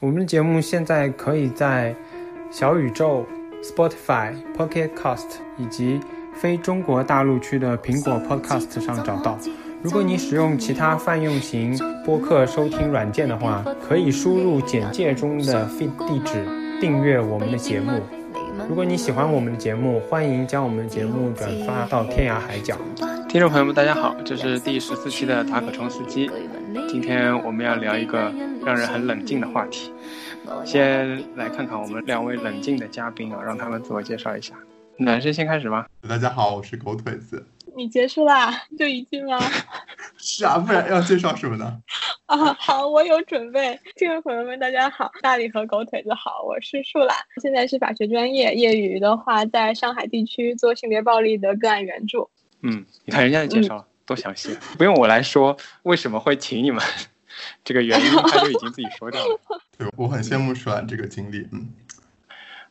我们的节目现在可以在小宇宙、Spotify、Pocket Cast 以及非中国大陆区的苹果 Podcast 上找到。如果你使用其他泛用型播客收听软件的话，可以输入简介中的 feed 地址订阅我们的节目。如果你喜欢我们的节目，欢迎将我们的节目转发到天涯海角。听众朋友们，大家好，这是第十四期的塔可冲司机。今天我们要聊一个让人很冷静的话题。先来看看我们两位冷静的嘉宾啊，让他们自我介绍一下。男生先开始吧。大家好，我是狗腿子。你结束啦？就一句吗？是啊，不然要介绍什么呢？啊，好，我有准备。听众朋友们，大家好，大理和狗腿子好，我是树懒，现在是法学专业，业余的话在上海地区做性别暴力的个案援助。嗯，你看人家的介绍多详细，不用我来说为什么会请你们，这个原因他就已经自己说掉了。对，我很羡慕舒兰这个经历。嗯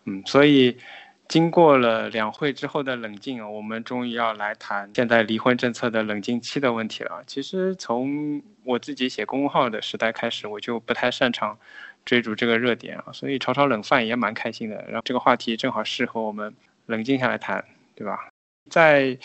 嗯，所以。经过了两会之后的冷静啊，我们终于要来谈现在离婚政策的冷静期的问题了。其实从我自己写公众号的时代开始，我就不太擅长追逐这个热点啊，所以炒炒冷饭也蛮开心的。然后这个话题正好适合我们冷静下来谈，对吧？在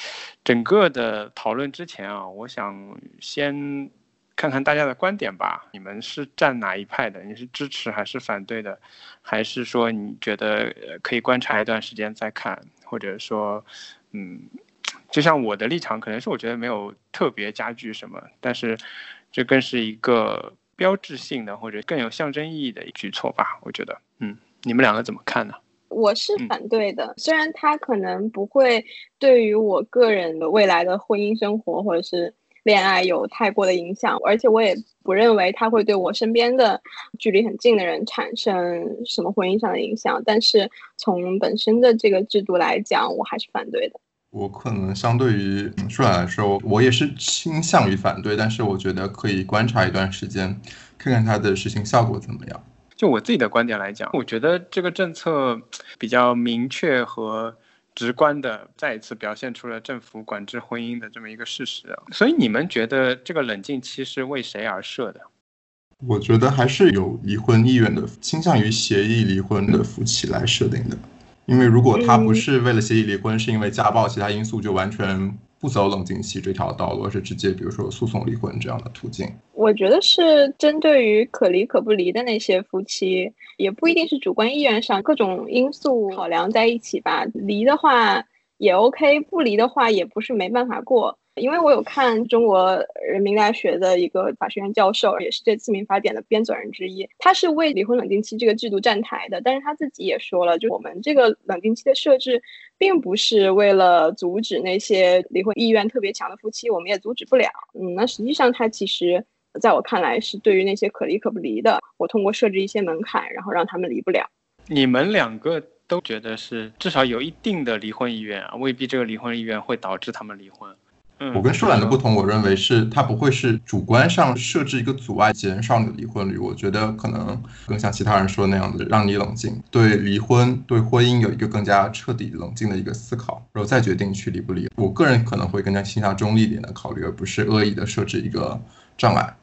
整个的讨论之前啊，我想先。看看大家的观点吧，你们是站哪一派的？你是支持还是反对的？还是说你觉得可以观察一段时间再看？或者说，嗯，就像我的立场，可能是我觉得没有特别加剧什么，但是这更是一个标志性的或者更有象征意义的举措吧？我觉得，嗯，你们两个怎么看呢？我是反对的，虽然他可能不会对于我个人的未来的婚姻生活或者是。恋爱有太过的影响，而且我也不认为他会对我身边的距离很近的人产生什么婚姻上的影响。但是从本身的这个制度来讲，我还是反对的。我可能相对于舒然来说，我也是倾向于反对，但是我觉得可以观察一段时间，看看它的实行效果怎么样。就我自己的观点来讲，我觉得这个政策比较明确和。直观的再一次表现出了政府管制婚姻的这么一个事实，所以你们觉得这个冷静期是为谁而设的？我觉得还是有离婚意愿的，倾向于协议离婚的夫妻来设定的，因为如果他不是为了协议离婚，是因为家暴其他因素，就完全。不走冷静期这条道路，而是直接比如说诉讼离婚这样的途径。我觉得是针对于可离可不离的那些夫妻，也不一定是主观意愿上各种因素考量在一起吧。离的话也 OK，不离的话也不是没办法过。因为我有看中国人民大学的一个法学院教授，也是这次民法典的编纂人之一，他是为离婚冷静期这个制度站台的。但是他自己也说了，就我们这个冷静期的设置，并不是为了阻止那些离婚意愿特别强的夫妻，我们也阻止不了。嗯，那实际上他其实在我看来是对于那些可离可不离的，我通过设置一些门槛，然后让他们离不了。你们两个都觉得是至少有一定的离婚意愿啊，未必这个离婚意愿会导致他们离婚。我跟舒懒的不同，我认为是它不会是主观上设置一个阻碍，减少你的离婚率。我觉得可能更像其他人说的那样子，让你冷静，对离婚、对婚姻有一个更加彻底冷静的一个思考，然后再决定去离不离。我个人可能会更加倾向中立点的考虑，而不是恶意的设置一个障碍。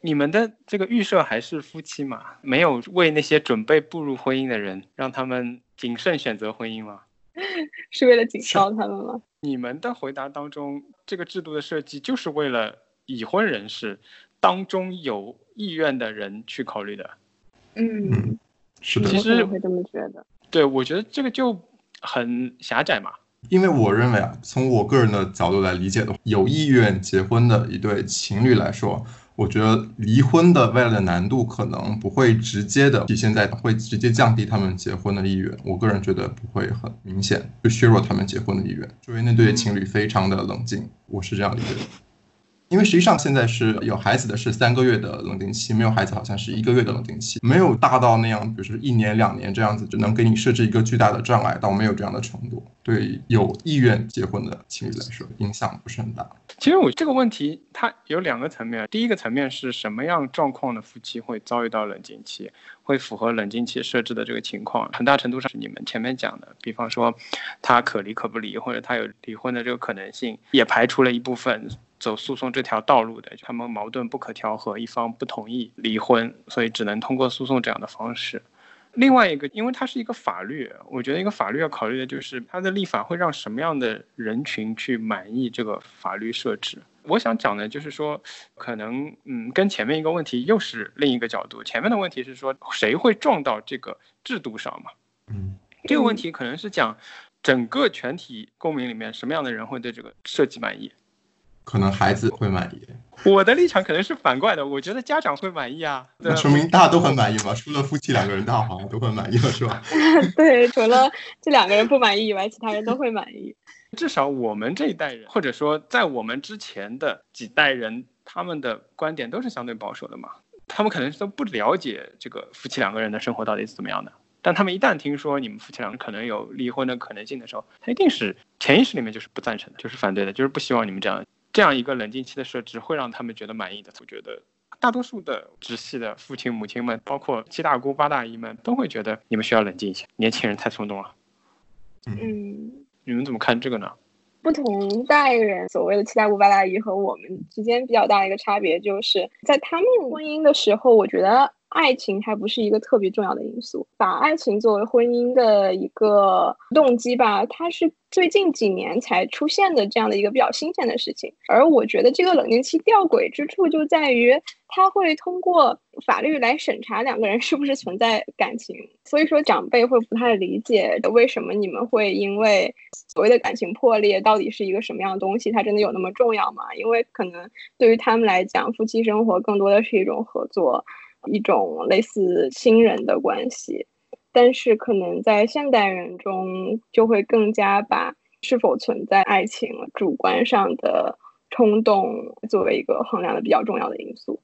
你们的这个预设还是夫妻嘛？没有为那些准备步入婚姻的人，让他们谨慎选择婚姻吗？是为了警告他们吗？你们的回答当中，这个制度的设计就是为了已婚人士当中有意愿的人去考虑的。嗯，是的，其实会这么觉得。对，我觉得这个就很狭窄嘛。因为我认为啊，从我个人的角度来理解的话，有意愿结婚的一对情侣来说。我觉得离婚的未来的难度可能不会直接的体现在会直接降低他们结婚的意愿，我个人觉得不会很明显，就削弱他们结婚的意愿，作为那对情侣非常的冷静，我是这样理解的。因为实际上现在是有孩子的是三个月的冷静期，没有孩子好像是一个月的冷静期，没有大到那样，比如说一年两年这样子就能给你设置一个巨大的障碍，到没有这样的程度。对有意愿结婚的情侣来说，影响不是很大。其实我这个问题它有两个层面，第一个层面是什么样状况的夫妻会遭遇到冷静期，会符合冷静期设置的这个情况，很大程度上是你们前面讲的，比方说他可离可不离，或者他有离婚的这个可能性，也排除了一部分。走诉讼这条道路的，他们矛盾不可调和，一方不同意离婚，所以只能通过诉讼这样的方式。另外一个，因为它是一个法律，我觉得一个法律要考虑的就是它的立法会让什么样的人群去满意这个法律设置。我想讲的就是说，可能嗯，跟前面一个问题又是另一个角度。前面的问题是说谁会撞到这个制度上嘛？嗯，这个问题可能是讲整个全体公民里面什么样的人会对这个设计满意。可能孩子会满意，我的立场可能是反过来的，我觉得家长会满意啊。那说明大家都很满意嘛？除了夫妻两个人，大家好像都很满意了，是吧？对，除了这两个人不满意以外，其他人都会满意。至少我们这一代人，或者说在我们之前的几代人，他们的观点都是相对保守的嘛。他们可能都不了解这个夫妻两个人的生活到底是怎么样的。但他们一旦听说你们夫妻俩可能有离婚的可能性的时候，他一定是潜意识里面就是不赞成的，就是反对的，就是不希望你们这样。这样一个冷静期的设置会让他们觉得满意的。我觉得大多数的直系的父亲母亲们，包括七大姑八大姨们，都会觉得你们需要冷静一下，年轻人太冲动了。嗯，你们怎么看这个呢？不同代人所谓的七大姑八大姨和我们之间比较大的一个差别，就是在他们婚姻的时候，我觉得。爱情还不是一个特别重要的因素，把爱情作为婚姻的一个动机吧，它是最近几年才出现的这样的一个比较新鲜的事情。而我觉得这个冷静期吊诡之处就在于，它会通过法律来审查两个人是不是存在感情。所以说，长辈会不太理解为什么你们会因为所谓的感情破裂到底是一个什么样的东西，它真的有那么重要吗？因为可能对于他们来讲，夫妻生活更多的是一种合作。一种类似亲人的关系，但是可能在现代人中，就会更加把是否存在爱情主观上的冲动作为一个衡量的比较重要的因素。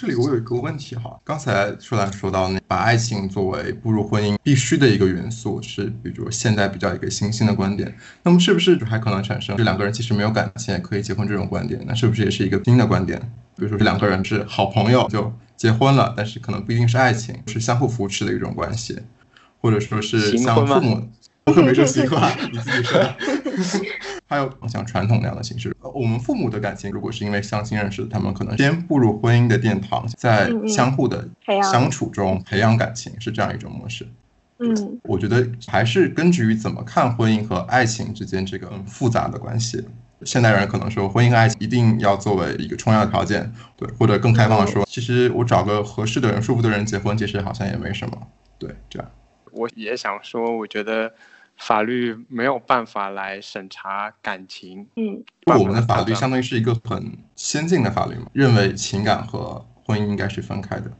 这里我有一个问题哈，刚才说来说到那把爱情作为步入婚姻必须的一个元素，是比如现在比较一个新兴的观点，那么是不是还可能产生这两个人其实没有感情也可以结婚这种观点？那是不是也是一个新的观点？比如说这两个人是好朋友就。结婚了，但是可能不一定是爱情，是相互扶持的一种关系，或者说是像父母，我可没说习惯，你自己说。还有像传统那样的形式，我们父母的感情如果是因为相亲认识的，他们可能先步入婚姻的殿堂，在相互的相处中培养感情，是这样一种模式。嗯，我觉得还是根据于怎么看婚姻和爱情之间这个复杂的关系。现代人可能说婚姻爱情一定要作为一个重要的条件，对，或者更开放的说，其实我找个合适的人、舒服的人结婚，其实好像也没什么，对，这样。我也想说，我觉得法律没有办法来审查感情，嗯，我们的法律相当于是一个很先进的法律嘛，认为情感和婚姻应该是分开的。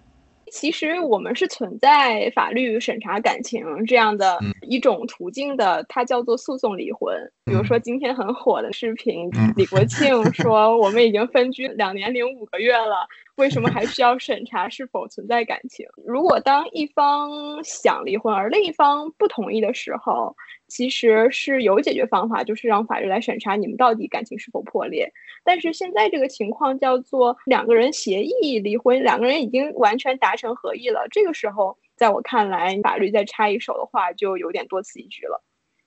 其实我们是存在法律审查感情这样的一种途径的，它叫做诉讼离婚。比如说今天很火的视频，李国庆说我们已经分居两年零五个月了，为什么还需要审查是否存在感情？如果当一方想离婚而另一方不同意的时候。其实是有解决方法，就是让法律来审查你们到底感情是否破裂。但是现在这个情况叫做两个人协议离婚，两个人已经完全达成合意了。这个时候，在我看来，法律再插一手的话，就有点多此一举了。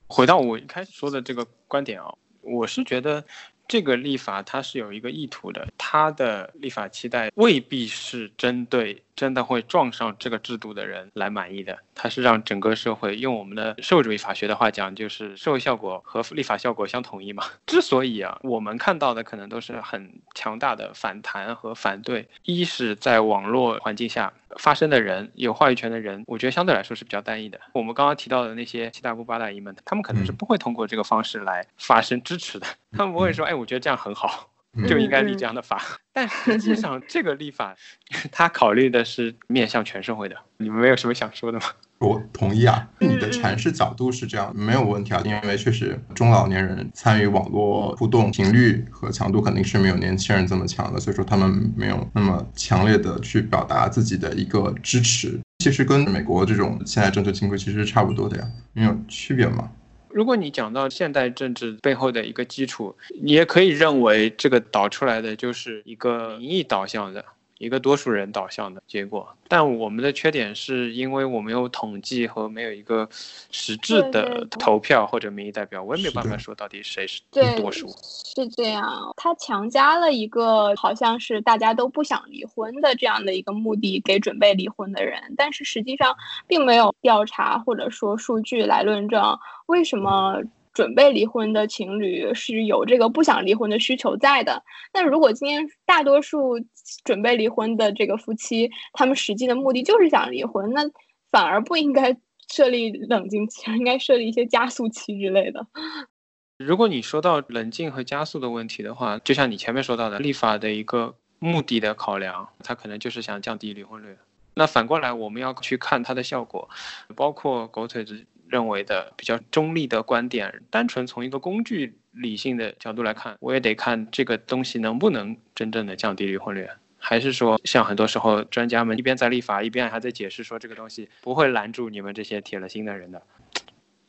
回到我一开始说的这个观点啊，我是觉得。这个立法它是有一个意图的，它的立法期待未必是针对真的会撞上这个制度的人来满意的，它是让整个社会用我们的社会主义法学的话讲，就是社会效果和立法效果相统一嘛。之所以啊，我们看到的可能都是很强大的反弹和反对，一是在网络环境下。发生的人，有话语权的人，我觉得相对来说是比较单一的。我们刚刚提到的那些七大姑八大姨们，他们可能是不会通过这个方式来发声支持的。他们不会说：“哎，我觉得这样很好，就应该立这样的法。”但实际上，这个立法，他考虑的是面向全社会的。你们没有什么想说的吗？我同意啊，你的阐释角度是这样，没有问题啊，因为确实中老年人参与网络互动频率和强度肯定是没有年轻人这么强的，所以说他们没有那么强烈的去表达自己的一个支持。其实跟美国这种现在政策情况其实是差不多的呀，没有区别吗？如果你讲到现代政治背后的一个基础，你也可以认为这个导出来的就是一个民意导向的。一个多数人导向的结果。但我们的缺点是因为我没有统计和没有一个实质的投票或者民意代表，我也没有办法说到底谁是多数。是这样，他强加了一个好像是大家都不想离婚的这样的一个目的给准备离婚的人，但是实际上并没有调查或者说数据来论证为什么。准备离婚的情侣是有这个不想离婚的需求在的。那如果今天大多数准备离婚的这个夫妻，他们实际的目的就是想离婚，那反而不应该设立冷静期，应该设立一些加速期之类的。如果你说到冷静和加速的问题的话，就像你前面说到的，立法的一个目的的考量，它可能就是想降低离婚率。那反过来，我们要去看它的效果，包括狗腿子。认为的比较中立的观点，单纯从一个工具理性的角度来看，我也得看这个东西能不能真正的降低离婚率，还是说像很多时候专家们一边在立法，一边还在解释说这个东西不会拦住你们这些铁了心的人的。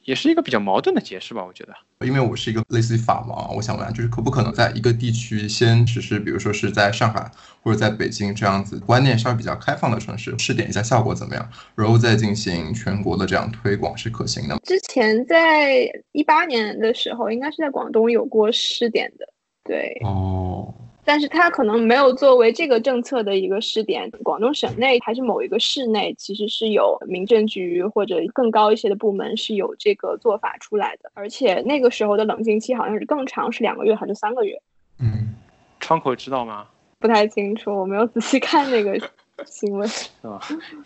也是一个比较矛盾的解释吧，我觉得。因为我是一个类似于法盲，我想问，就是可不可能在一个地区先实施，比如说是在上海或者在北京这样子观念稍微比较开放的城市试点一下效果怎么样，然后再进行全国的这样推广是可行的。之前在一八年的时候，应该是在广东有过试点的，对。哦。但是它可能没有作为这个政策的一个试点。广东省内还是某一个市内，其实是有民政局或者更高一些的部门是有这个做法出来的。而且那个时候的冷静期好像是更长，是两个月还是三个月？嗯，窗口知道吗？不太清楚，我没有仔细看那个新闻。是 吧？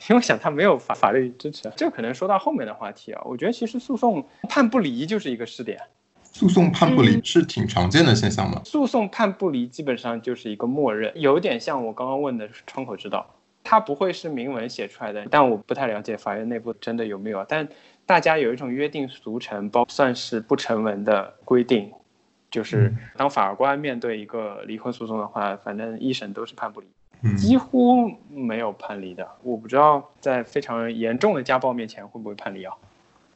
因为想他没有法法律支持，这可能说到后面的话题啊。我觉得其实诉讼判不离就是一个试点。诉讼判不离是挺常见的现象吗？诉讼判不离基本上就是一个默认，有点像我刚刚问的窗口之道，它不会是明文写出来的。但我不太了解法院内部真的有没有，但大家有一种约定俗成，包算是不成文的规定，就是当法官面对一个离婚诉讼的话，反正一审都是判不离，几乎没有判离的。我不知道在非常严重的家暴面前会不会判离啊？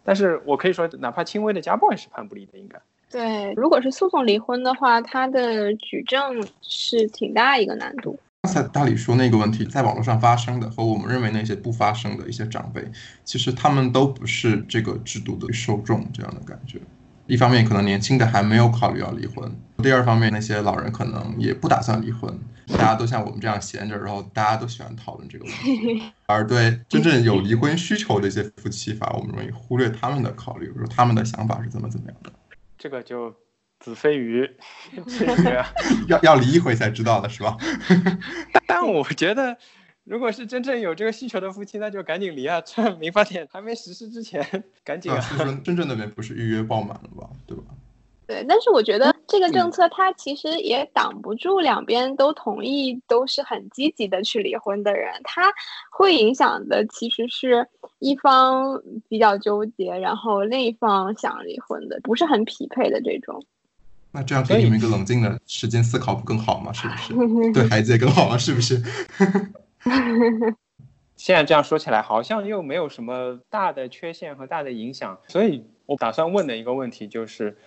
但是我可以说，哪怕轻微的家暴也是判不离的，应该。对，如果是诉讼离婚的话，它的举证是挺大一个难度。刚才大理说那个问题，在网络上发生的和我们认为那些不发生的一些长辈，其实他们都不是这个制度的受众，这样的感觉。一方面可能年轻的还没有考虑要离婚，第二方面那些老人可能也不打算离婚。大家都像我们这样闲着，然后大家都喜欢讨论这个问题，而对真正有离婚需求的一些夫妻法，我们容易忽略他们的考虑，说他们的想法是怎么怎么样的。这个就子非鱼，要要离一回才知道的是吧？但我觉得，如果是真正有这个需求的夫妻，那就赶紧离啊！趁民法典还没实施之前，赶紧啊！是说深圳那边不是预约爆满了吧？对吧？对，但是我觉得这个政策它其实也挡不住两边都同意、都是很积极的去离婚的人，它会影响的其实是一方比较纠结，然后另一方想离婚的，不是很匹配的这种。那这样给你们一个冷静的时间思考不更好吗？是不是？对孩子也更好吗？是不是？现在这样说起来，好像又没有什么大的缺陷和大的影响，所以我打算问的一个问题就是。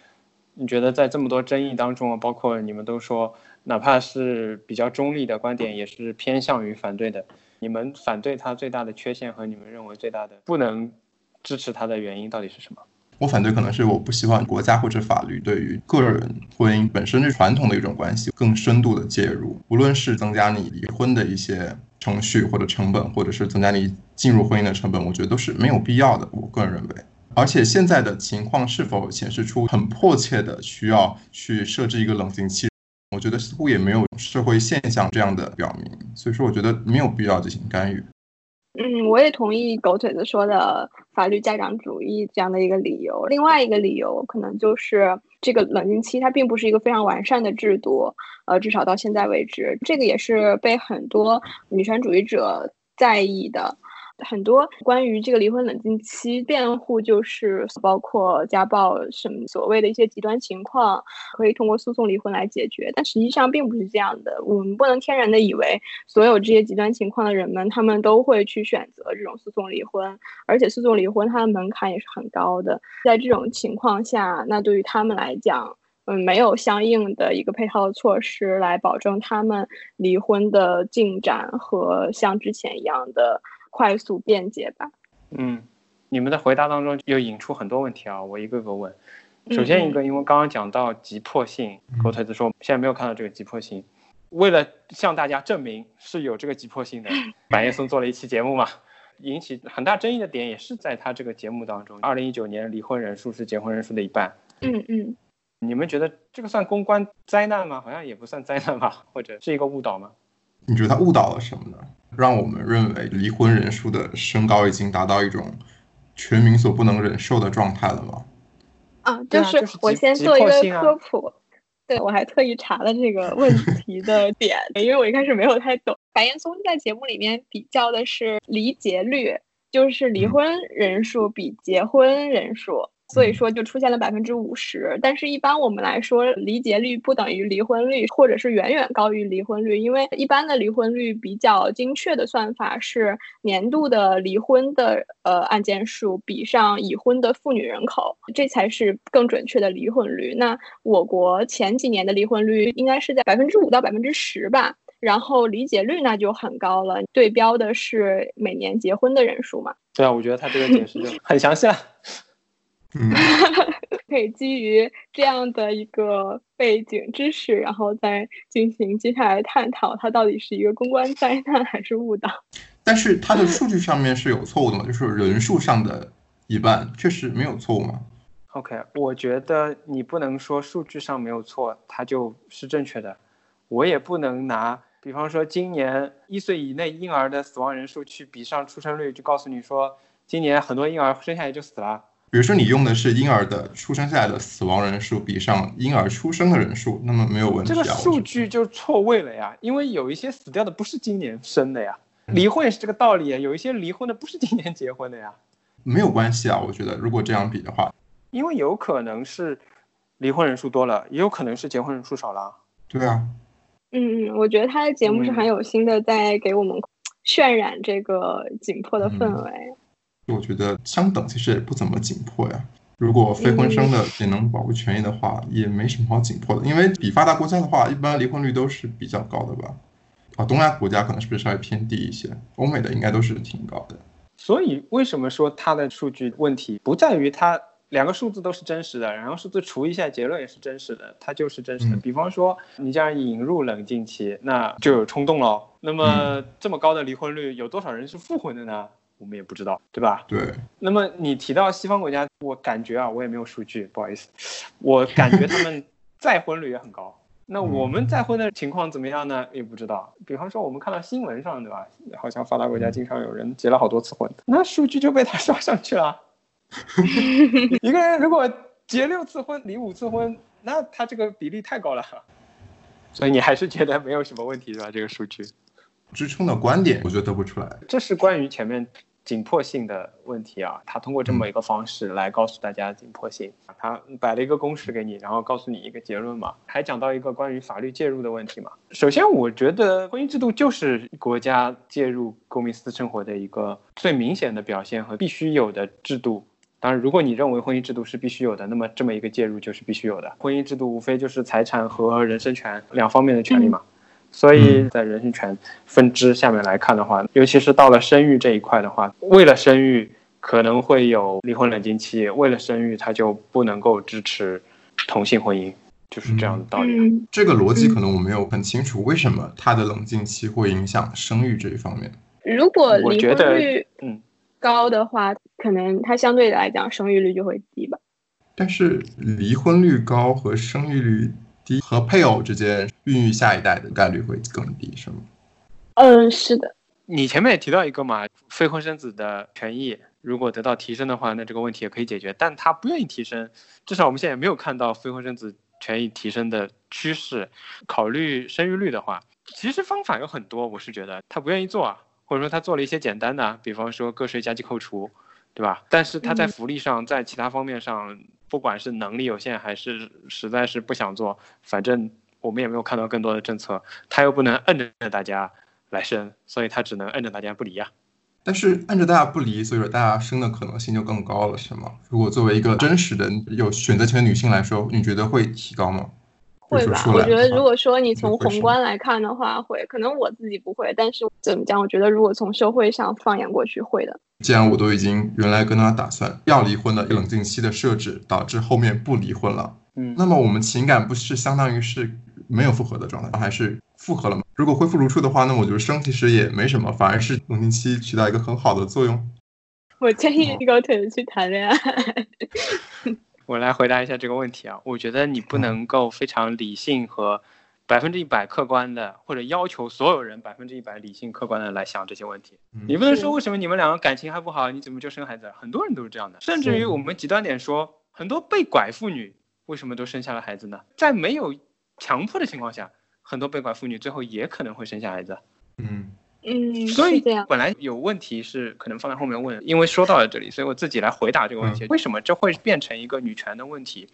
你觉得在这么多争议当中啊，包括你们都说，哪怕是比较中立的观点，也是偏向于反对的。你们反对它最大的缺陷和你们认为最大的不能支持它的原因到底是什么？我反对可能是我不希望国家或者法律对于个人婚姻本身是传统的一种关系更深度的介入，无论是增加你离婚的一些程序或者成本，或者是增加你进入婚姻的成本，我觉得都是没有必要的。我个人认为。而且现在的情况是否显示出很迫切的需要去设置一个冷静期？我觉得似乎也没有社会现象这样的表明，所以说我觉得没有必要进行干预。嗯，我也同意狗腿子说的法律家长主义这样的一个理由。另外一个理由可能就是这个冷静期它并不是一个非常完善的制度，呃，至少到现在为止，这个也是被很多女权主义者在意的。很多关于这个离婚冷静期辩护，就是包括家暴什么所谓的一些极端情况，可以通过诉讼离婚来解决。但实际上并不是这样的。我们不能天然的以为所有这些极端情况的人们，他们都会去选择这种诉讼离婚。而且诉讼离婚它的门槛也是很高的。在这种情况下，那对于他们来讲，嗯，没有相应的一个配套的措施来保证他们离婚的进展和像之前一样的快速便捷吧。嗯，你们的回答当中又引出很多问题啊，我一个个问。首先一个，因为刚刚讲到急迫性，狗腿子说现在没有看到这个急迫性。为了向大家证明是有这个急迫性的，白岩松做了一期节目嘛，引起很大争议的点也是在他这个节目当中。二零一九年离婚人数是结婚人数的一半。嗯嗯。你们觉得这个算公关灾难吗？好像也不算灾难吧，或者是一个误导吗？你觉得他误导了什么呢？让我们认为离婚人数的升高已经达到一种全民所不能忍受的状态了吗？啊，就是我先做一个科普。对，我还特意查了这个问题的 点，因为我一开始没有太懂。白岩松在节目里面比较的是离结率，就是离婚人数比结婚人数。所以说就出现了百分之五十，但是一般我们来说，离结率不等于离婚率，或者是远远高于离婚率，因为一般的离婚率比较精确的算法是年度的离婚的呃案件数比上已婚的妇女人口，这才是更准确的离婚率。那我国前几年的离婚率应该是在百分之五到百分之十吧，然后离结率那就很高了，对标的是每年结婚的人数嘛。对啊，我觉得他这个解释就很详细了。嗯，可以基于这样的一个背景知识，然后再进行接下来探讨，它到底是一个公关灾难还是误导？但是它的数据上面是有错误的嘛？就是人数上的一半确实没有错误吗？OK，我觉得你不能说数据上没有错，它就是正确的。我也不能拿，比方说今年一岁以内婴儿的死亡人数去比上出生率，就告诉你说今年很多婴儿生下来就死了。比如说你用的是婴儿的出生下来的死亡人数比上婴儿出生的人数，那么没有问题啊。这个数据就错位了呀，因为有一些死掉的不是今年生的呀，离婚也是这个道理啊，有一些离婚的不是今年结婚的呀。没有关系啊，我觉得如果这样比的话，因为有可能是离婚人数多了，也有可能是结婚人数少了。对啊。嗯嗯，我觉得他的节目是很有心的，在给我们渲染这个紧迫的氛围。我觉得相等其实也不怎么紧迫呀。如果非婚生的也能保护权益的话，也没什么好紧迫的。因为比发达国家的话，一般离婚率都是比较高的吧？啊，东亚国家可能是不是稍微偏低一些？欧美的应该都是挺高的。所以为什么说它的数据问题不在于它两个数字都是真实的，然后数字除一下结论也是真实的，它就是真实的。比方说你这样引入冷静期，那就有冲动喽。那么这么高的离婚率，有多少人是复婚的呢？我们也不知道，对吧？对。那么你提到西方国家，我感觉啊，我也没有数据，不好意思，我感觉他们再婚率也很高。那我们再婚的情况怎么样呢？也不知道。比方说，我们看到新闻上，对吧？好像发达国家经常有人结了好多次婚，那数据就被他刷上去了。一个人如果结六次婚，离五次婚，那他这个比例太高了。所以你还是觉得没有什么问题，是吧？这个数据支撑的观点，我觉得得不出来。这是关于前面。紧迫性的问题啊，他通过这么一个方式来告诉大家紧迫性，他摆了一个公式给你，然后告诉你一个结论嘛，还讲到一个关于法律介入的问题嘛。首先，我觉得婚姻制度就是国家介入公民私生活的一个最明显的表现和必须有的制度。当然，如果你认为婚姻制度是必须有的，那么这么一个介入就是必须有的。婚姻制度无非就是财产和人身权两方面的权利嘛。所以在人身权分支下面来看的话，尤其是到了生育这一块的话，为了生育可能会有离婚冷静期，为了生育他就不能够支持同性婚姻，就是这样的道理。这个逻辑可能我没有很清楚，为什么他的冷静期会影响生育这一方面？如果离婚率嗯高的话，可能它相对来讲生育率就会低吧。但是离婚率高和生育率。低和配偶之间孕育下一代的概率会更低，是吗？嗯，是的。你前面也提到一个嘛，非婚生子的权益如果得到提升的话，那这个问题也可以解决。但他不愿意提升，至少我们现在没有看到非婚生子权益提升的趋势。考虑生育率的话，其实方法有很多，我是觉得他不愿意做啊，或者说他做了一些简单的，比方说个税加计扣除，对吧？但是他在福利上，在其他方面上。不管是能力有限还是实在是不想做，反正我们也没有看到更多的政策，他又不能摁着大家来生，所以他只能摁着大家不离呀。但是摁着大家不离，所以说大家生的可能性就更高了，是吗？如果作为一个真实的有选择权的女性来说，你觉得会提高吗？会吧，我觉得如果说你从宏观来看的话，会。可能我自己不会，但是怎么讲？我觉得如果从社会上放眼过去，会的。既然我都已经原来跟他打算要离婚的冷静期的设置，导致后面不离婚了，嗯，那么我们情感不是相当于是没有复合的状态，还是复合了嘛？如果恢复如初的话，那我觉得生其实也没什么，反而是冷静期起到一个很好的作用。我建议高腿去谈恋爱。我来回答一下这个问题啊，我觉得你不能够非常理性和百分之一百客观的，或者要求所有人百分之一百理性客观的来想这些问题。你不能说为什么你们两个感情还不好，你怎么就生孩子？很多人都是这样的，甚至于我们极端点说，很多被拐妇女为什么都生下了孩子呢？在没有强迫的情况下，很多被拐妇女最后也可能会生下孩子。嗯。嗯，所以本来有问题是可能放在后面问，因为说到了这里，所以我自己来回答这个问题。为什么这会变成一个女权的问题？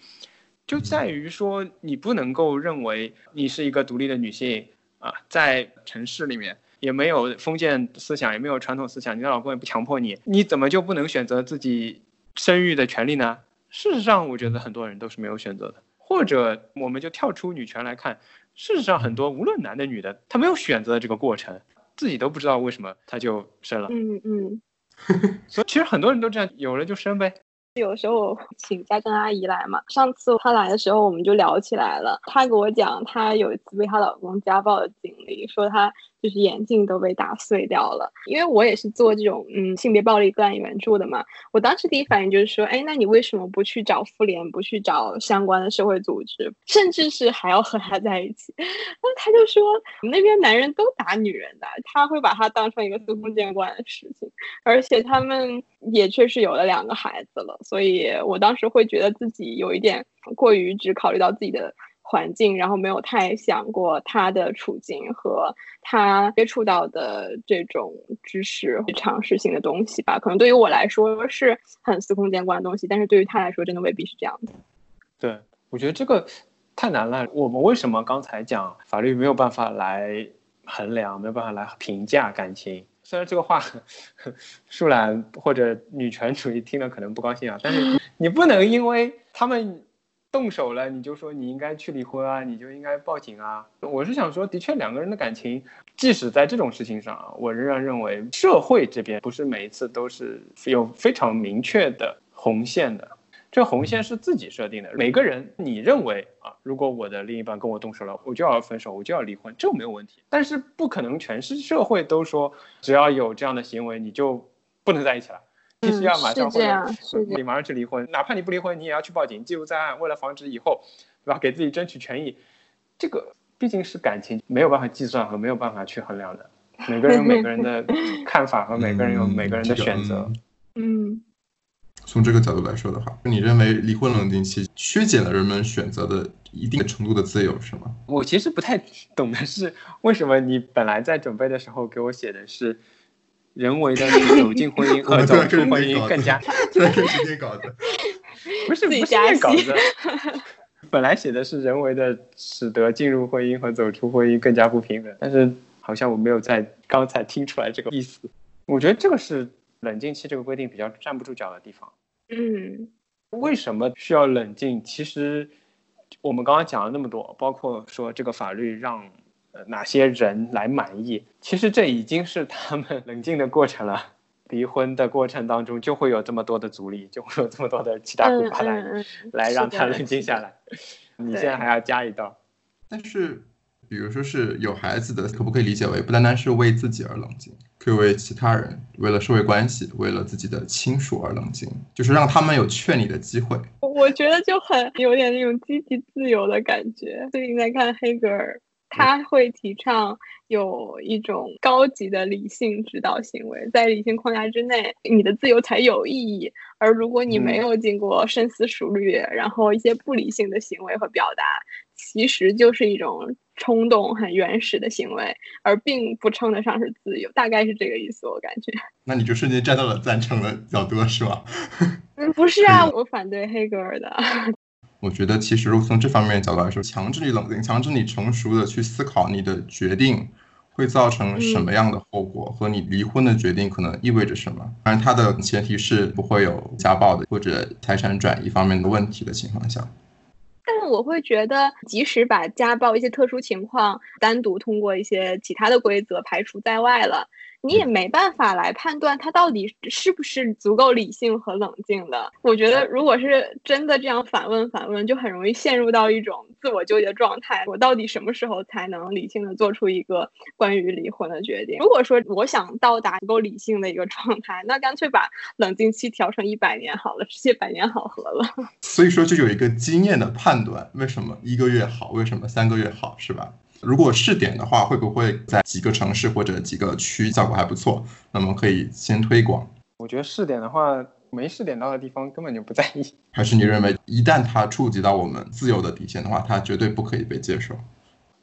就在于说你不能够认为你是一个独立的女性啊，在城市里面也没有封建思想，也没有传统思想，你的老公也不强迫你，你怎么就不能选择自己生育的权利呢？事实上，我觉得很多人都是没有选择的。或者我们就跳出女权来看，事实上很多无论男的女的，他没有选择的这个过程。自己都不知道为什么他就生了，嗯嗯，所以其实很多人都这样，有了就生呗。有时候请家政阿姨来嘛，上次她来的时候我们就聊起来了，她给我讲她有一次被她老公家暴的经历，说她。就是眼镜都被打碎掉了，因为我也是做这种嗯性别暴力个案援助的嘛。我当时第一反应就是说，哎，那你为什么不去找妇联，不去找相关的社会组织，甚至是还要和他在一起？那他就说，那边男人都打女人的，他会把他当成一个司空见惯的事情，而且他们也确实有了两个孩子了，所以我当时会觉得自己有一点过于只考虑到自己的。环境，然后没有太想过他的处境和他接触到的这种知识常识性的东西吧。可能对于我来说是很司空见惯的东西，但是对于他来说，真的未必是这样的。对，我觉得这个太难了。我们为什么刚才讲法律没有办法来衡量，没有办法来评价感情？虽然这个话，树懒或者女权主义听了可能不高兴啊，但是你不能因为他们。动手了，你就说你应该去离婚啊，你就应该报警啊。我是想说，的确两个人的感情，即使在这种事情上啊，我仍然认为社会这边不是每一次都是有非常明确的红线的。这红线是自己设定的。每个人，你认为啊，如果我的另一半跟我动手了，我就要分手，我就要离婚，这没有问题。但是不可能全是社会都说，只要有这样的行为，你就不能在一起了。必须要马上或者你马上去离婚，哪怕你不离婚，你也要去报警，记录在案，为了防止以后，对吧？给自己争取权益，这个毕竟是感情，没有办法计算和没有办法去衡量的。每个人有每个人的 看法和每个人有每个人的选择。嗯，从这个角度来说的话，你认为离婚冷静期削减了人们选择的一定程度的自由，是吗？我其实不太懂的是，为什么你本来在准备的时候给我写的是。人为的走进婚姻 和走出婚姻更加，这是时间 搞的，不是不是稿子，本来写的是人为的使得进入婚姻和走出婚姻更加不平等，但是好像我没有在刚才听出来这个意思。我觉得这个是冷静期这个规定比较站不住脚的地方。嗯，为什么需要冷静？其实我们刚刚讲了那么多，包括说这个法律让。呃，哪些人来满意？其实这已经是他们 冷静的过程了。离婚的过程当中，就会有这么多的阻力，就会有这么多的七大苦八难，来让他冷静下来。你现在还要加一道。但是，比如说是有孩子的，可不可以理解为不单单是为自己而冷静，可以为其他人，为了社会关系，为了自己的亲属而冷静，就是让他们有劝你的机会。我觉得就很有点那种积极自由的感觉。最近在看黑格尔。他会提倡有一种高级的理性指导行为，在理性框架之内，你的自由才有意义。而如果你没有经过深思熟虑，然后一些不理性的行为和表达，其实就是一种冲动、很原始的行为，而并不称得上是自由。大概是这个意思，我感觉。那你就瞬间站到了赞成的角度，是吧？嗯，不是啊，我反对黑格尔的。我觉得，其实如果从这方面角度来说，强制你冷静，强制你成熟的去思考你的决定，会造成什么样的后果，和你离婚的决定可能意味着什么。当然，它的前提是不会有家暴的或者财产转移方面的问题的情况下。但是我会觉得，即使把家暴一些特殊情况单独通过一些其他的规则排除在外了。你也没办法来判断他到底是不是足够理性和冷静的。我觉得，如果是真的这样反问反问，就很容易陷入到一种自我纠结状态。我到底什么时候才能理性的做出一个关于离婚的决定？如果说我想到达足够理性的一个状态，那干脆把冷静期调成一百年好了，直接百年好合了。所以说，就有一个经验的判断，为什么一个月好，为什么三个月好，是吧？如果试点的话，会不会在几个城市或者几个区效果还不错？那么可以先推广。我觉得试点的话，没试点到的地方根本就不在意。还是你认为一旦它触及到我们自由的底线的话，它绝对不可以被接受？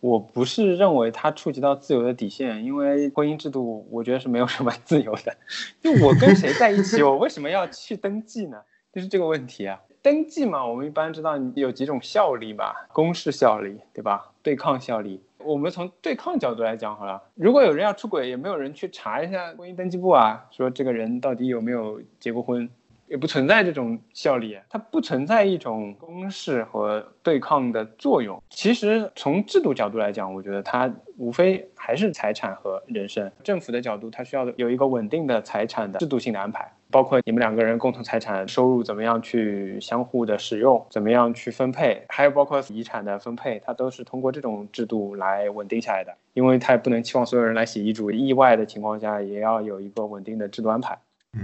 我不是认为它触及到自由的底线，因为婚姻制度我觉得是没有什么自由的。就我跟谁在一起，我为什么要去登记呢？就是这个问题啊。登记嘛，我们一般知道有几种效力吧，公示效力，对吧？对抗效力。我们从对抗角度来讲好了，如果有人要出轨，也没有人去查一下婚姻登记簿啊，说这个人到底有没有结过婚，也不存在这种效力，它不存在一种公式和对抗的作用。其实从制度角度来讲，我觉得它无非还是财产和人身。政府的角度，它需要有一个稳定的财产的制度性的安排。包括你们两个人共同财产收入怎么样去相互的使用，怎么样去分配，还有包括遗产的分配，它都是通过这种制度来稳定下来的。因为它也不能期望所有人来写遗嘱，意外的情况下也要有一个稳定的制度安排。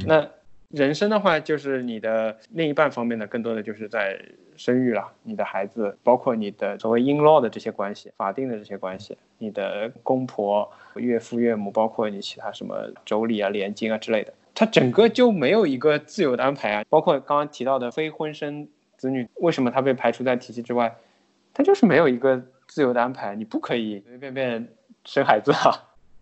那人生的话，就是你的另一半方面呢，更多的就是在生育了，你的孩子，包括你的所谓 in law 的这些关系，法定的这些关系，你的公婆、岳父岳母，包括你其他什么妯娌啊、连襟啊之类的。他整个就没有一个自由的安排啊，包括刚刚提到的非婚生子女，为什么他被排除在体系之外？他就是没有一个自由的安排，你不可以随随便便生孩子啊。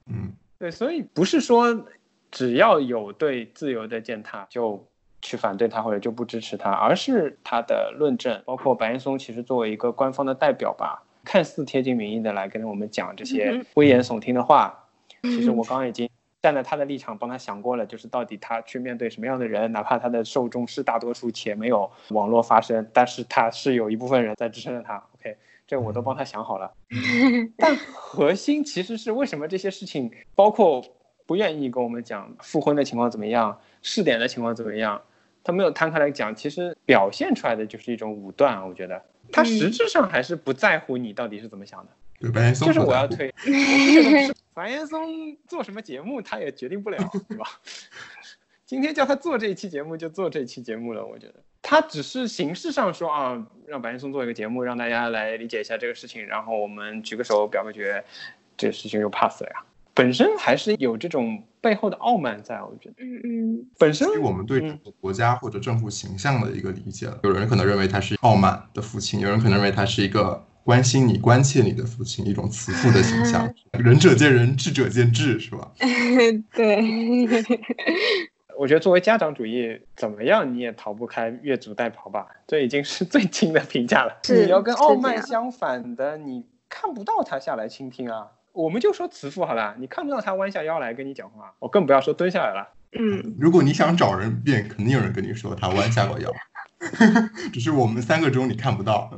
嗯，对，所以不是说只要有对自由的践踏就去反对他或者就不支持他，而是他的论证，包括白岩松其实作为一个官方的代表吧，看似贴近民意的来跟我们讲这些危言耸听的话，其实我刚刚已经。站在他的立场帮他想过了，就是到底他去面对什么样的人，哪怕他的受众是大多数且没有网络发声，但是他是有一部分人在支撑着他。OK，这我都帮他想好了。但核心其实是为什么这些事情，包括不愿意跟我们讲复婚的情况怎么样，试点的情况怎么样，他没有摊开来讲，其实表现出来的就是一种武断啊。我觉得他实质上还是不在乎你到底是怎么想的。就是我要推。白岩松做什么节目，他也决定不了，对吧？今天叫他做这一期节目，就做这一期节目了。我觉得他只是形式上说啊，让白岩松做一个节目，让大家来理解一下这个事情，然后我们举个手表个决，这个事情就 pass 了呀。本身还是有这种背后的傲慢在，我觉得。嗯嗯。本身我们对国家或者政府形象的一个理解，有人可能认为他是傲慢的父亲，有人可能认为他是一个。关心你、关切你的父亲，一种慈父的形象。仁者见仁，智者见智，是吧？对。我觉得作为家长主义，怎么样你也逃不开越俎代庖吧？这已经是最轻的评价了。你要跟傲慢相反的，你看不到他下来倾听啊。我们就说慈父好了，你看不到他弯下腰来跟你讲话，我更不要说蹲下来了。嗯。如果你想找人辩，肯定有人跟你说他弯下过腰。只是我们三个中你看不到，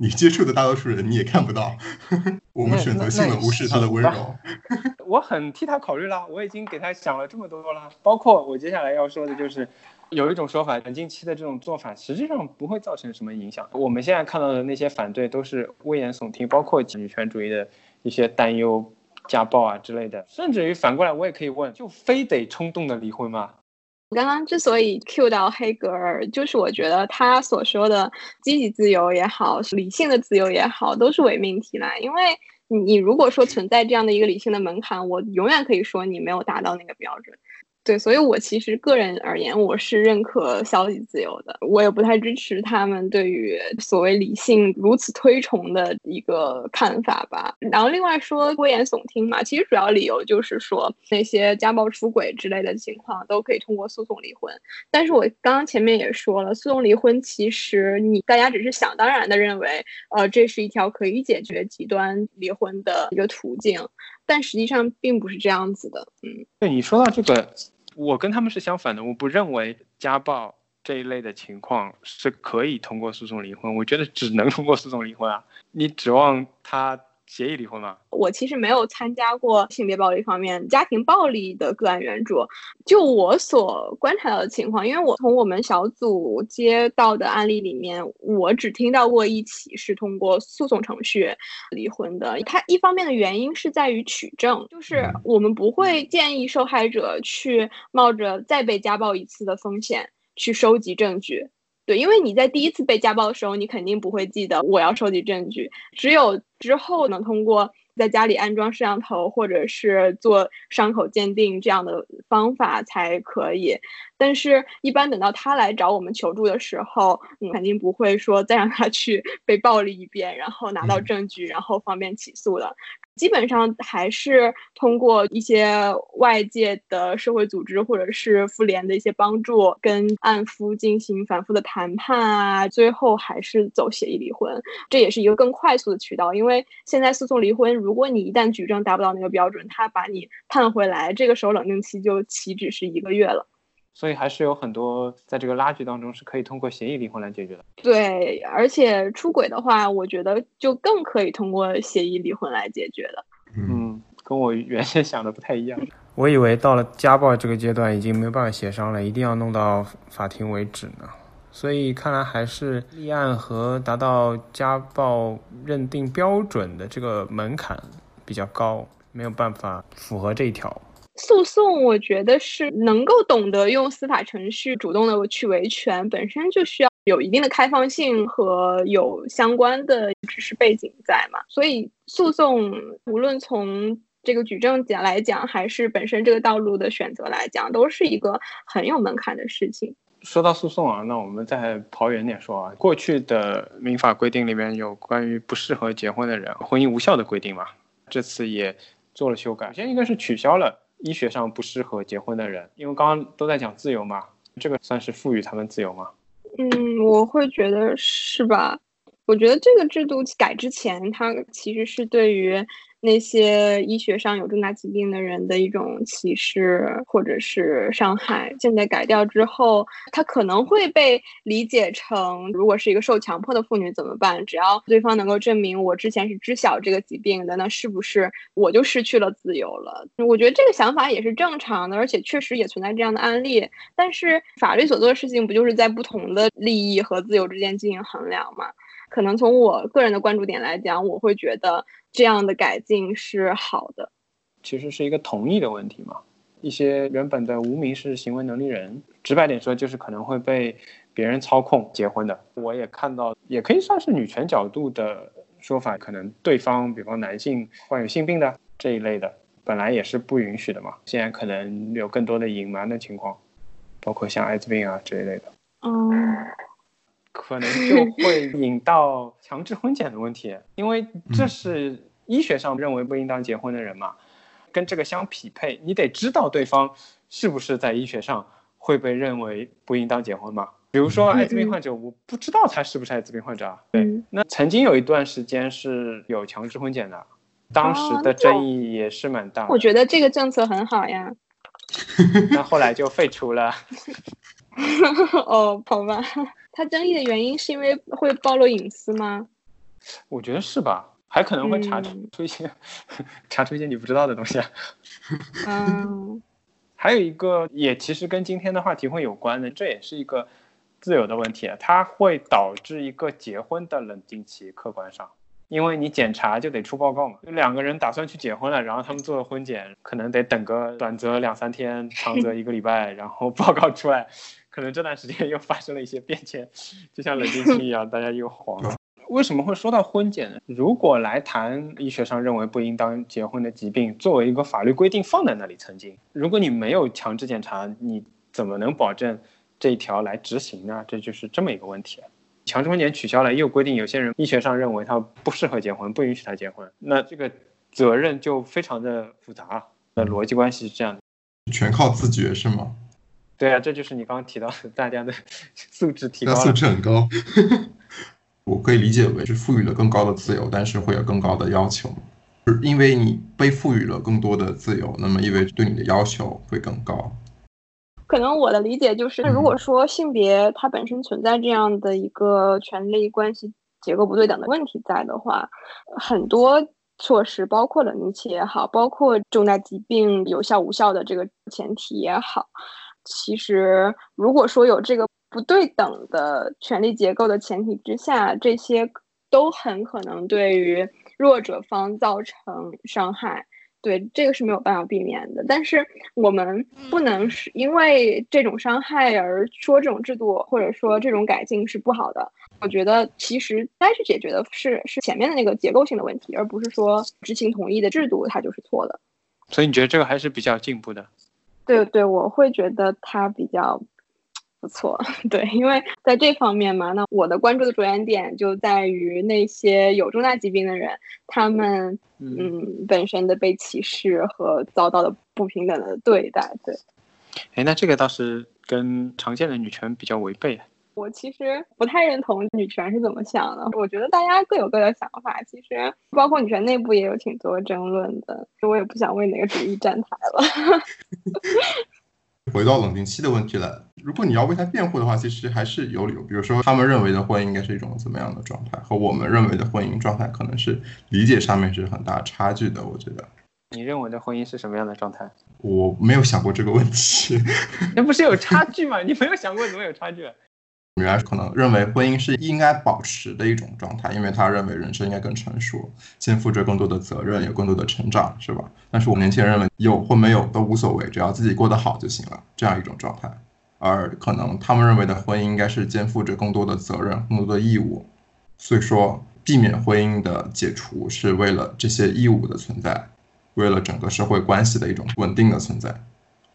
你接触的大多数人你也看不到。我们选择性的无视他的温柔。我很替他考虑了，我已经给他想了这么多了。包括我接下来要说的就是，有一种说法，冷静期的这种做法实际上不会造成什么影响。我们现在看到的那些反对都是危言耸听，包括女权主义的一些担忧、家暴啊之类的。甚至于反过来，我也可以问，就非得冲动的离婚吗？我刚刚之所以 Q 到黑格尔，就是我觉得他所说的积极自由也好，理性的自由也好，都是伪命题啦。因为你如果说存在这样的一个理性的门槛，我永远可以说你没有达到那个标准。对，所以我其实个人而言，我是认可消极自由的，我也不太支持他们对于所谓理性如此推崇的一个看法吧。然后另外说危言耸听嘛，其实主要理由就是说那些家暴、出轨之类的情况都可以通过诉讼离婚。但是我刚刚前面也说了，诉讼离婚其实你大家只是想当然的认为，呃，这是一条可以解决极端离婚的一个途径。但实际上并不是这样子的。嗯，对你说到这个，我跟他们是相反的，我不认为家暴这一类的情况是可以通过诉讼离婚，我觉得只能通过诉讼离婚啊，你指望他？协议离婚吗？我其实没有参加过性别暴力方面家庭暴力的个案援助。就我所观察到的情况，因为我从我们小组接到的案例里面，我只听到过一起是通过诉讼程序离婚的。它一方面的原因是在于取证，就是我们不会建议受害者去冒着再被家暴一次的风险去收集证据。对，因为你在第一次被家暴的时候，你肯定不会记得我要收集证据，只有之后能通过。在家里安装摄像头，或者是做伤口鉴定这样的方法才可以。但是，一般等到他来找我们求助的时候，嗯，肯定不会说再让他去 被暴力一遍，然后拿到证据，然后方便起诉的。基本上还是通过一些外界的社会组织或者是妇联的一些帮助，跟案夫进行反复的谈判啊，最后还是走协议离婚。这也是一个更快速的渠道，因为现在诉讼离婚。如果你一旦举证达不到那个标准，他把你判回来，这个时候冷静期就岂止是一个月了。所以还是有很多在这个拉锯当中是可以通过协议离婚来解决的。对，而且出轨的话，我觉得就更可以通过协议离婚来解决的。嗯，跟我原先想的不太一样。我以为到了家暴这个阶段已经没有办法协商了，一定要弄到法庭为止呢。所以看来还是立案和达到家暴认定标准的这个门槛比较高，没有办法符合这一条。诉讼我觉得是能够懂得用司法程序主动的去维权，本身就需要有一定的开放性和有相关的知识背景在嘛。所以诉讼无论从这个举证讲来讲，还是本身这个道路的选择来讲，都是一个很有门槛的事情。说到诉讼啊，那我们再跑远点说啊。过去的民法规定里面有关于不适合结婚的人婚姻无效的规定嘛？这次也做了修改，首先应该是取消了医学上不适合结婚的人，因为刚刚都在讲自由嘛，这个算是赋予他们自由吗？嗯，我会觉得是吧？我觉得这个制度改之前，它其实是对于。那些医学上有重大疾病的人的一种歧视或者是伤害，现在改掉之后，他可能会被理解成，如果是一个受强迫的妇女怎么办？只要对方能够证明我之前是知晓这个疾病的，那是不是我就失去了自由了？我觉得这个想法也是正常的，而且确实也存在这样的案例。但是法律所做的事情，不就是在不同的利益和自由之间进行衡量吗？可能从我个人的关注点来讲，我会觉得。这样的改进是好的，其实是一个同意的问题嘛。一些原本的无民事行为能力人，直白点说，就是可能会被别人操控结婚的。我也看到，也可以算是女权角度的说法，可能对方，比方男性患有性病的这一类的，本来也是不允许的嘛。现在可能有更多的隐瞒的情况，包括像艾滋病啊这一类的。嗯。可能就 会引到强制婚检的问题，因为这是医学上认为不应当结婚的人嘛，跟这个相匹配，你得知道对方是不是在医学上会被认为不应当结婚嘛。比如说艾滋病患者，我不知道他是不是艾滋病患者啊，对，那曾经有一段时间是有强制婚检的，当时的争议也是蛮大。我觉得这个政策很好呀，那后来就废除了。哦，好吧。它争议的原因是因为会暴露隐私吗？我觉得是吧，还可能会查出 一些查出一些你不知道的东西。嗯，还有一个也其实跟今天的话题会有关的，这也是一个自由的问题，它会导致一个结婚的冷静期。客观上，因为你检查就得出报告嘛，两个人打算去结婚了，然后他们做了婚检，可能得等个短则两三天，长则一个礼拜，然后报告出来。可能这段时间又发生了一些变迁，就像冷静期一样，大家又慌了。为什么会说到婚检呢？如果来谈医学上认为不应当结婚的疾病，作为一个法律规定放在那里，曾经，如果你没有强制检查，你怎么能保证这一条来执行呢？这就是这么一个问题。强制婚检取消了，又规定有些人医学上认为他不适合结婚，不允许他结婚，那这个责任就非常的复杂。那逻辑关系是这样的，全靠自觉是吗？对啊，这就是你刚刚提到的，大家的 素质提高素质很高。我可以理解为是赋予了更高的自由，但是会有更高的要求。因为你被赋予了更多的自由，那么意味着对你的要求会更高。可能我的理解就是，如果说性别它本身存在这样的一个权利关系结构不对等的问题在的话，很多措施，包括冷凝期也好，包括重大疾病有效无效的这个前提也好，其实如果说有这个不对等的权力结构的前提之下，这些都很可能对于弱者方造成伤害。对，这个是没有办法避免的。但是我们不能是因为这种伤害而说这种制度或者说这种改进是不好的。我觉得其实该去解决的是是前面的那个结构性的问题，而不是说知情同意的制度它就是错的。所以你觉得这个还是比较进步的？对对，我会觉得他比较。不错，对，因为在这方面嘛，那我的关注的着眼点就在于那些有重大疾病的人，他们嗯本身的被歧视和遭到的不平等的对待，对。哎，那这个倒是跟常见的女权比较违背。我其实不太认同女权是怎么想的，我觉得大家各有各的想法，其实包括女权内部也有挺多争论的，我也不想为哪个主义站台了。回到冷静期的问题了，如果你要为他辩护的话，其实还是有理由。比如说，他们认为的婚姻应该是一种怎么样的状态，和我们认为的婚姻状态可能是理解上面是很大差距的。我觉得，你认为的婚姻是什么样的状态？我没有想过这个问题。那不是有差距吗？你没有想过怎么有差距？女儿可能认为婚姻是应该保持的一种状态，因为她认为人生应该更成熟，肩负着更多的责任，有更多的成长，是吧？但是我们年轻人认为有或没有都无所谓，只要自己过得好就行了，这样一种状态。而可能他们认为的婚姻应该是肩负着更多的责任、更多的义务，所以说避免婚姻的解除是为了这些义务的存在，为了整个社会关系的一种稳定的存在，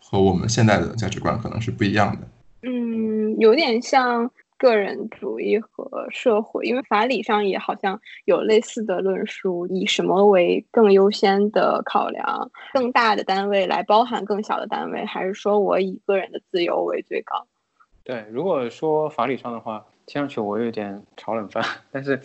和我们现在的价值观可能是不一样的。嗯，有点像个人主义和社会，因为法理上也好像有类似的论述，以什么为更优先的考量？更大的单位来包含更小的单位，还是说我以个人的自由为最高？对，如果说法理上的话，听上去我有点炒冷饭，但是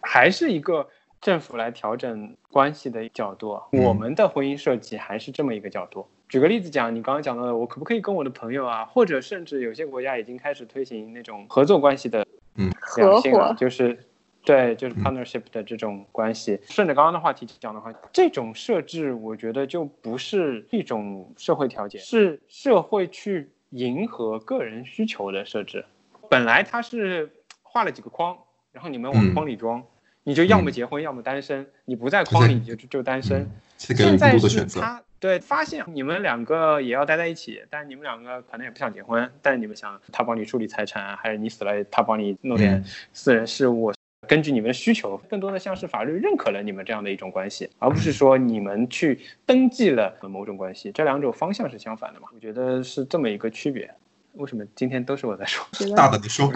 还是一个政府来调整关系的角度。我们的婚姻设计还是这么一个角度。举个例子讲，你刚刚讲到的，我可不可以跟我的朋友啊，或者甚至有些国家已经开始推行那种合作关系的，嗯，合伙，就是，对，就是 partnership 的这种关系。顺着刚刚的话题讲的话，这种设置，我觉得就不是一种社会调节，是社会去迎合个人需求的设置。本来它是画了几个框，然后你们往框里装，你就要么结婚，要么单身，你不在框里你就就单身。现在是他。对，发现你们两个也要待在一起，但你们两个可能也不想结婚，但你们想他帮你处理财产，还是你死了他帮你弄点私人事务，根据你们的需求，更多的像是法律认可了你们这样的一种关系，而不是说你们去登记了某种关系，这两种方向是相反的嘛？我觉得是这么一个区别。为什么今天都是我在说？大胆的你说。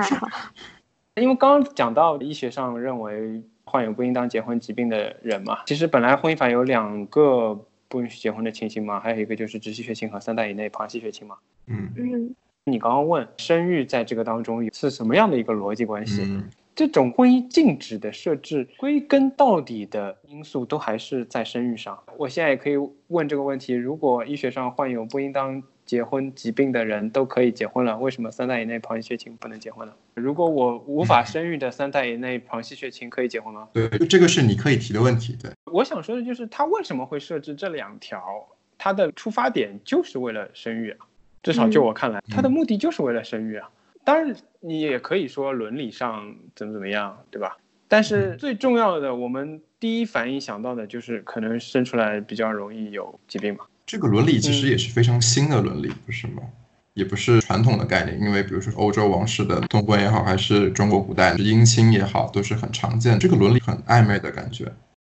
因为刚刚讲到医学上认为患有不应当结婚疾病的人嘛，其实本来婚姻法有两个。不允许结婚的情形吗？还有一个就是直系血亲和三代以内旁系血亲嘛。嗯嗯，你刚刚问生育在这个当中是什么样的一个逻辑关系？这种婚姻禁止的设置，归根到底的因素都还是在生育上。我现在也可以问这个问题：如果医学上患有不应当结婚疾病的人都可以结婚了，为什么三代以内旁系血亲不能结婚呢？如果我无法生育的三代以内旁系血亲可以结婚吗？对，这个是你可以提的问题。对，我想说的就是他为什么会设置这两条？他的出发点就是为了生育啊，至少就我看来，他的目的就是为了生育啊。当然，你也可以说伦理上怎么怎么样，对吧？但是最重要的，我们第一反应想到的就是可能生出来比较容易有疾病嘛。这个伦理其实也是非常新的伦理，不是吗？也不是传统的概念，因为比如说欧洲王室的通婚也好，还是中国古代的姻亲也好，都是很常见。这个伦理很暧昧的感觉，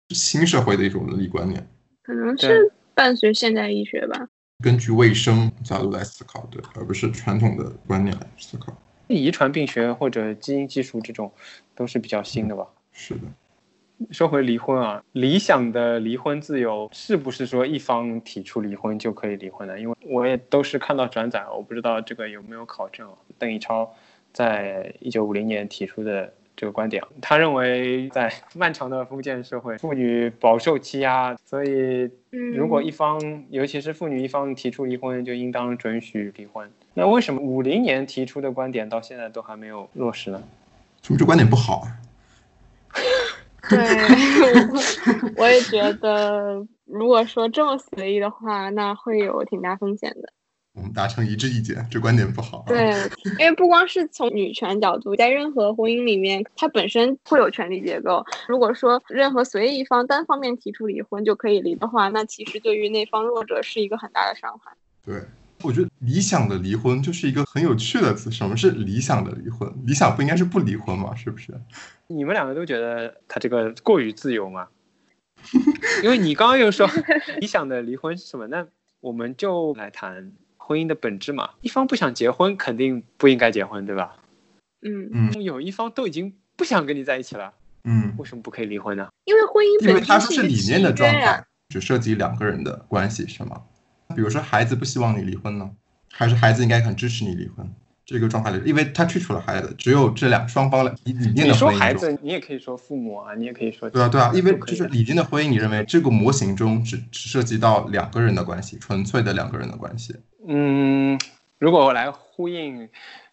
是新社会的一种伦理观念，可能是伴随现代医学吧。根据卫生角度来思考，对，而不是传统的观念来思考。遗传病学或者基因技术这种，都是比较新的吧？是的。说回离婚啊，理想的离婚自由是不是说一方提出离婚就可以离婚呢？因为我也都是看到转载，我不知道这个有没有考证。邓颖超在一九五零年提出的这个观点。他认为，在漫长的封建社会，妇女饱受欺压，所以如果一方，尤其是妇女一方提出离婚，就应当准许离婚。那为什么五零年提出的观点到现在都还没有落实呢？是不是这观点不好啊？对，我也觉得，如果说这么随意的话，那会有挺大风险的。我们达成一致意见，这观点不好。对，因为不光是从女权角度，在任何婚姻里面，它本身会有权利结构。如果说任何随意一方单方面提出离婚就可以离的话，那其实对于那方弱者是一个很大的伤害。对，我觉得理想的离婚就是一个很有趣的词。什么是理想的离婚？理想不应该是不离婚吗？是不是？你们两个都觉得他这个过于自由吗？因为你刚刚又说 理想的离婚是什么？那我们就来谈。婚姻的本质嘛，一方不想结婚，肯定不应该结婚，对吧？嗯嗯，有一方都已经不想跟你在一起了，嗯，为什么不可以离婚呢？因为婚姻，因为它是里面的状态，只涉及两个人的关系，是吗？比如说孩子不希望你离婚呢，还是孩子应该很支持你离婚？这个状态里，因为他去除了孩子，只有这两双方的里面的婚姻。你说孩子，你也可以说父母啊，你也可以说对啊对啊，因为就是理念的婚姻，你认为这个模型中只只涉及到两个人的关系，纯粹的两个人的关系。嗯，如果我来呼应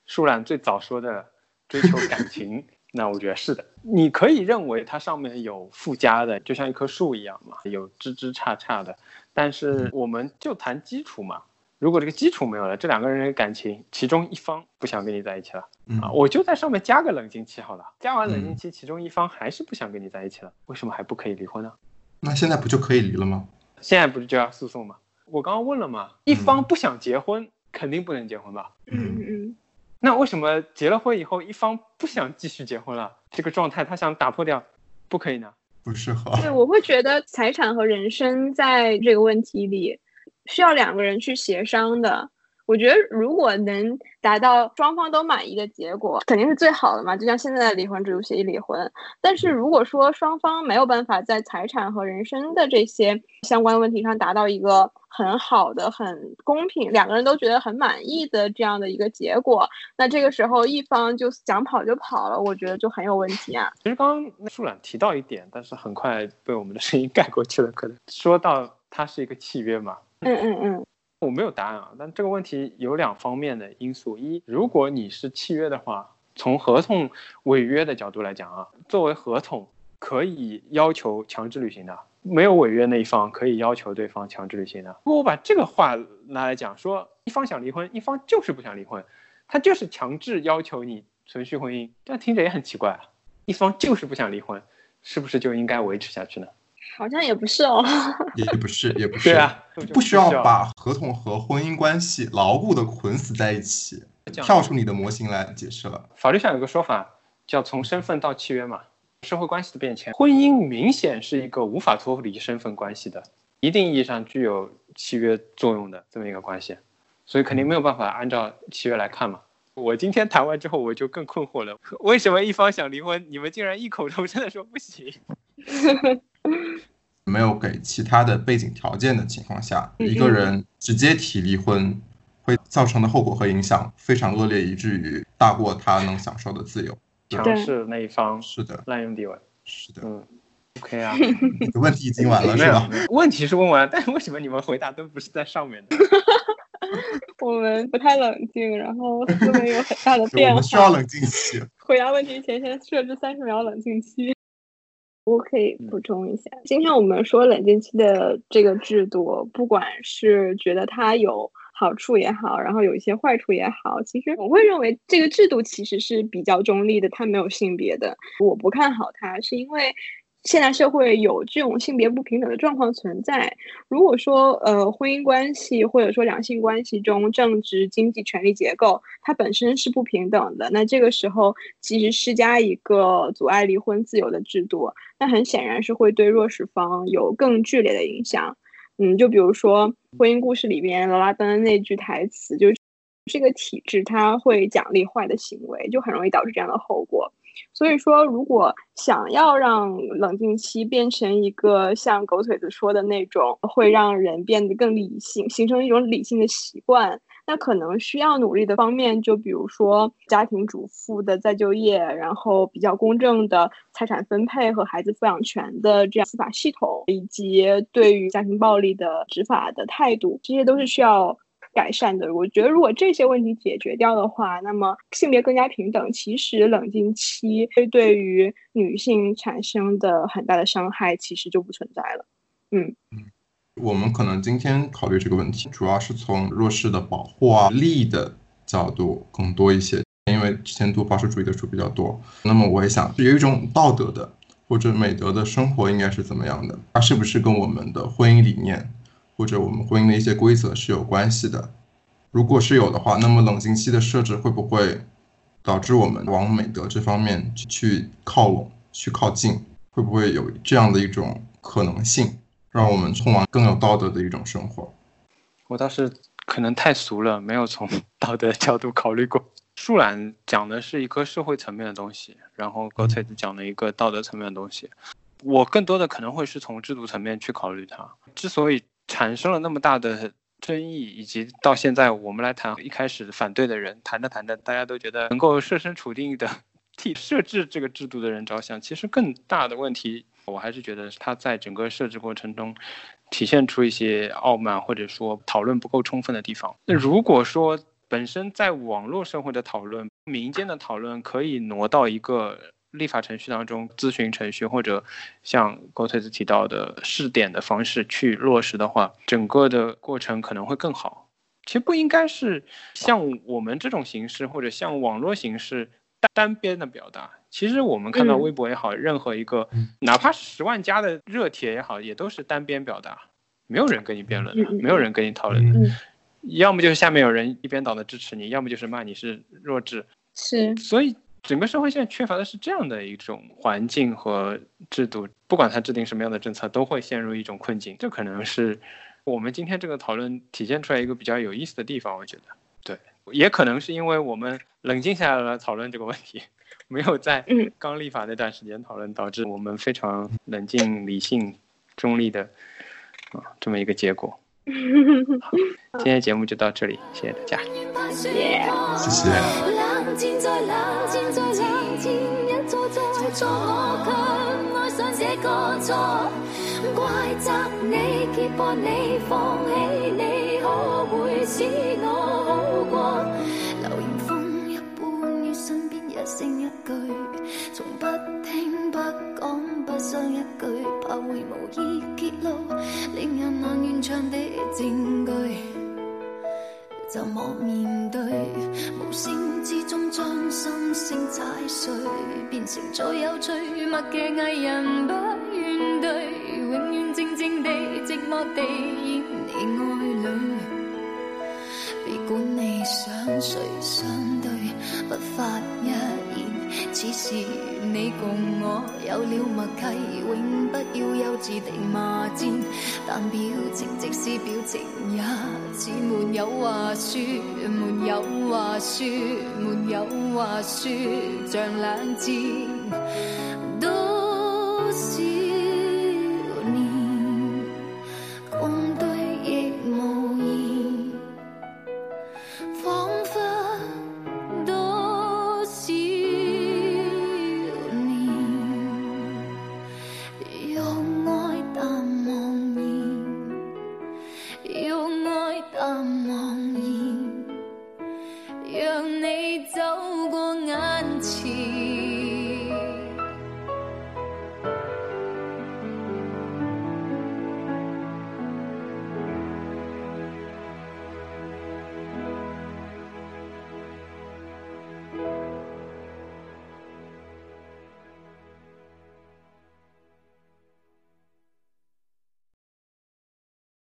舒兰最早说的追求感情，那我觉得是的。你可以认为它上面有附加的，就像一棵树一样嘛，有枝枝杈杈的。但是我们就谈基础嘛。如果这个基础没有了，这两个人的感情，其中一方不想跟你在一起了，啊，我就在上面加个冷静期好了。加完冷静期，其中一方还是不想跟你在一起了，为什么还不可以离婚呢？那现在不就可以离了吗？现在不是就要诉讼吗？我刚刚问了嘛，一方不想结婚，肯定不能结婚吧？嗯嗯。那为什么结了婚以后，一方不想继续结婚了？这个状态他想打破掉，不可以呢？不适合。对，我会觉得财产和人生在这个问题里。需要两个人去协商的，我觉得如果能达到双方都满意的结果，肯定是最好的嘛。就像现在的离婚制度协议离婚，但是如果说双方没有办法在财产和人身的这些相关问题上达到一个很好的、很公平，两个人都觉得很满意的这样的一个结果，那这个时候一方就想跑就跑了，我觉得就很有问题啊。其实刚刚舒冉提到一点，但是很快被我们的声音盖过去了，可能说到它是一个契约嘛。嗯嗯嗯，我没有答案啊，但这个问题有两方面的因素。一，如果你是契约的话，从合同违约的角度来讲啊，作为合同可以要求强制履行的，没有违约那一方可以要求对方强制履行的。如果我把这个话拿来讲，说一方想离婚，一方就是不想离婚，他就是强制要求你存续婚姻，这样听着也很奇怪啊。一方就是不想离婚，是不是就应该维持下去呢？好像也不是哦，也不是，也不是，对啊，不需要把合同和婚姻关系牢固的捆死在一起，跳出你的模型来解释了。法律上有个说法叫从身份到契约嘛，社会关系的变迁，婚姻明显是一个无法脱离身份关系的，一定意义上具有契约作用的这么一个关系，所以肯定没有办法按照契约来看嘛。我今天谈完之后，我就更困惑了，为什么一方想离婚，你们竟然异口同声的说不行？没有给其他的背景条件的情况下，一个人直接提离婚，会造成的后果和影响非常恶劣，以至于大过他能享受的自由。强势那一方是的，滥用地位是的。嗯，OK 啊，你 的问题已经完了是吧？问题是问完，但是为什么你们回答都不是在上面的？我们不太冷静，然后思维有很大的变化。我们需要冷静期。回答问题前先设置三十秒冷静期。我可以补充一下，今天我们说冷静期的这个制度，不管是觉得它有好处也好，然后有一些坏处也好，其实我会认为这个制度其实是比较中立的，它没有性别的。我不看好它，是因为。现代社会有这种性别不平等的状况存在。如果说，呃，婚姻关系或者说两性关系中政治、经济权力结构它本身是不平等的，那这个时候其实施加一个阻碍离婚自由的制度，那很显然是会对弱势方有更剧烈的影响。嗯，就比如说《婚姻故事》里边劳拉登的那句台词，就是这个体制它会奖励坏的行为，就很容易导致这样的后果。所以说，如果想要让冷静期变成一个像狗腿子说的那种，会让人变得更理性，形成一种理性的习惯，那可能需要努力的方面，就比如说家庭主妇的再就业，然后比较公正的财产分配和孩子抚养权的这样司法系统，以及对于家庭暴力的执法的态度，这些都是需要改善的。我觉得如果这些问题解决掉的话，那么性别更加平等，其实冷静期会对于女性产生的很大的伤害其实就不存在了。嗯嗯。我们可能今天考虑这个问题，主要是从弱势的保护啊、利益的角度更多一些。因为之前读保守主义的书比较多，那么我也想有一种道德的或者美德的生活应该是怎么样的？它是不是跟我们的婚姻理念或者我们婚姻的一些规则是有关系的？如果是有的话，那么冷静期的设置会不会导致我们往美德这方面去靠拢、去靠近？会不会有这样的一种可能性？让我们通往更有道德的一种生活。我倒是可能太俗了，没有从 道德角度考虑过。树懒讲的是一个社会层面的东西，然后高才子讲了一个道德层面的东西。我更多的可能会是从制度层面去考虑它。之所以产生了那么大的争议，以及到现在我们来谈，一开始反对的人谈着谈着，大家都觉得能够设身处地的 替设置这个制度的人着想，其实更大的问题。我还是觉得他在整个设置过程中，体现出一些傲慢，或者说讨论不够充分的地方。那如果说本身在网络社会的讨论、民间的讨论可以挪到一个立法程序当中，咨询程序或者像郭推子提到的试点的方式去落实的话，整个的过程可能会更好。其实不应该是像我们这种形式，或者像网络形式单边的表达。其实我们看到微博也好，任何一个哪怕是十万加的热帖也好，也都是单边表达，没有人跟你辩论的，没有人跟你讨论的，要么就是下面有人一边倒的支持你，要么就是骂你是弱智。是，所以整个社会现在缺乏的是这样的一种环境和制度，不管他制定什么样的政策，都会陷入一种困境。这可能是我们今天这个讨论体现出来一个比较有意思的地方，我觉得，对，也可能是因为我们冷静下来了讨论这个问题。没有在刚立法那段时间讨论，导致我们非常冷静、理性、中立的啊这么一个结果。好，今天节目就到这里，谢谢大家。谢谢。声一句从不听不讲不想一句，怕会无意揭露，令人难完场的证据。怎么面对？无声之中将心声踩碎，变成最有趣默剧艺人不怨对，永远静静地寂寞地演你爱侣。管你想谁相对，不发一言。此时你共我有了默契，永不要幼稚地骂战。但表情即使表情也似没有话说，没有话说，没有话说，像冷战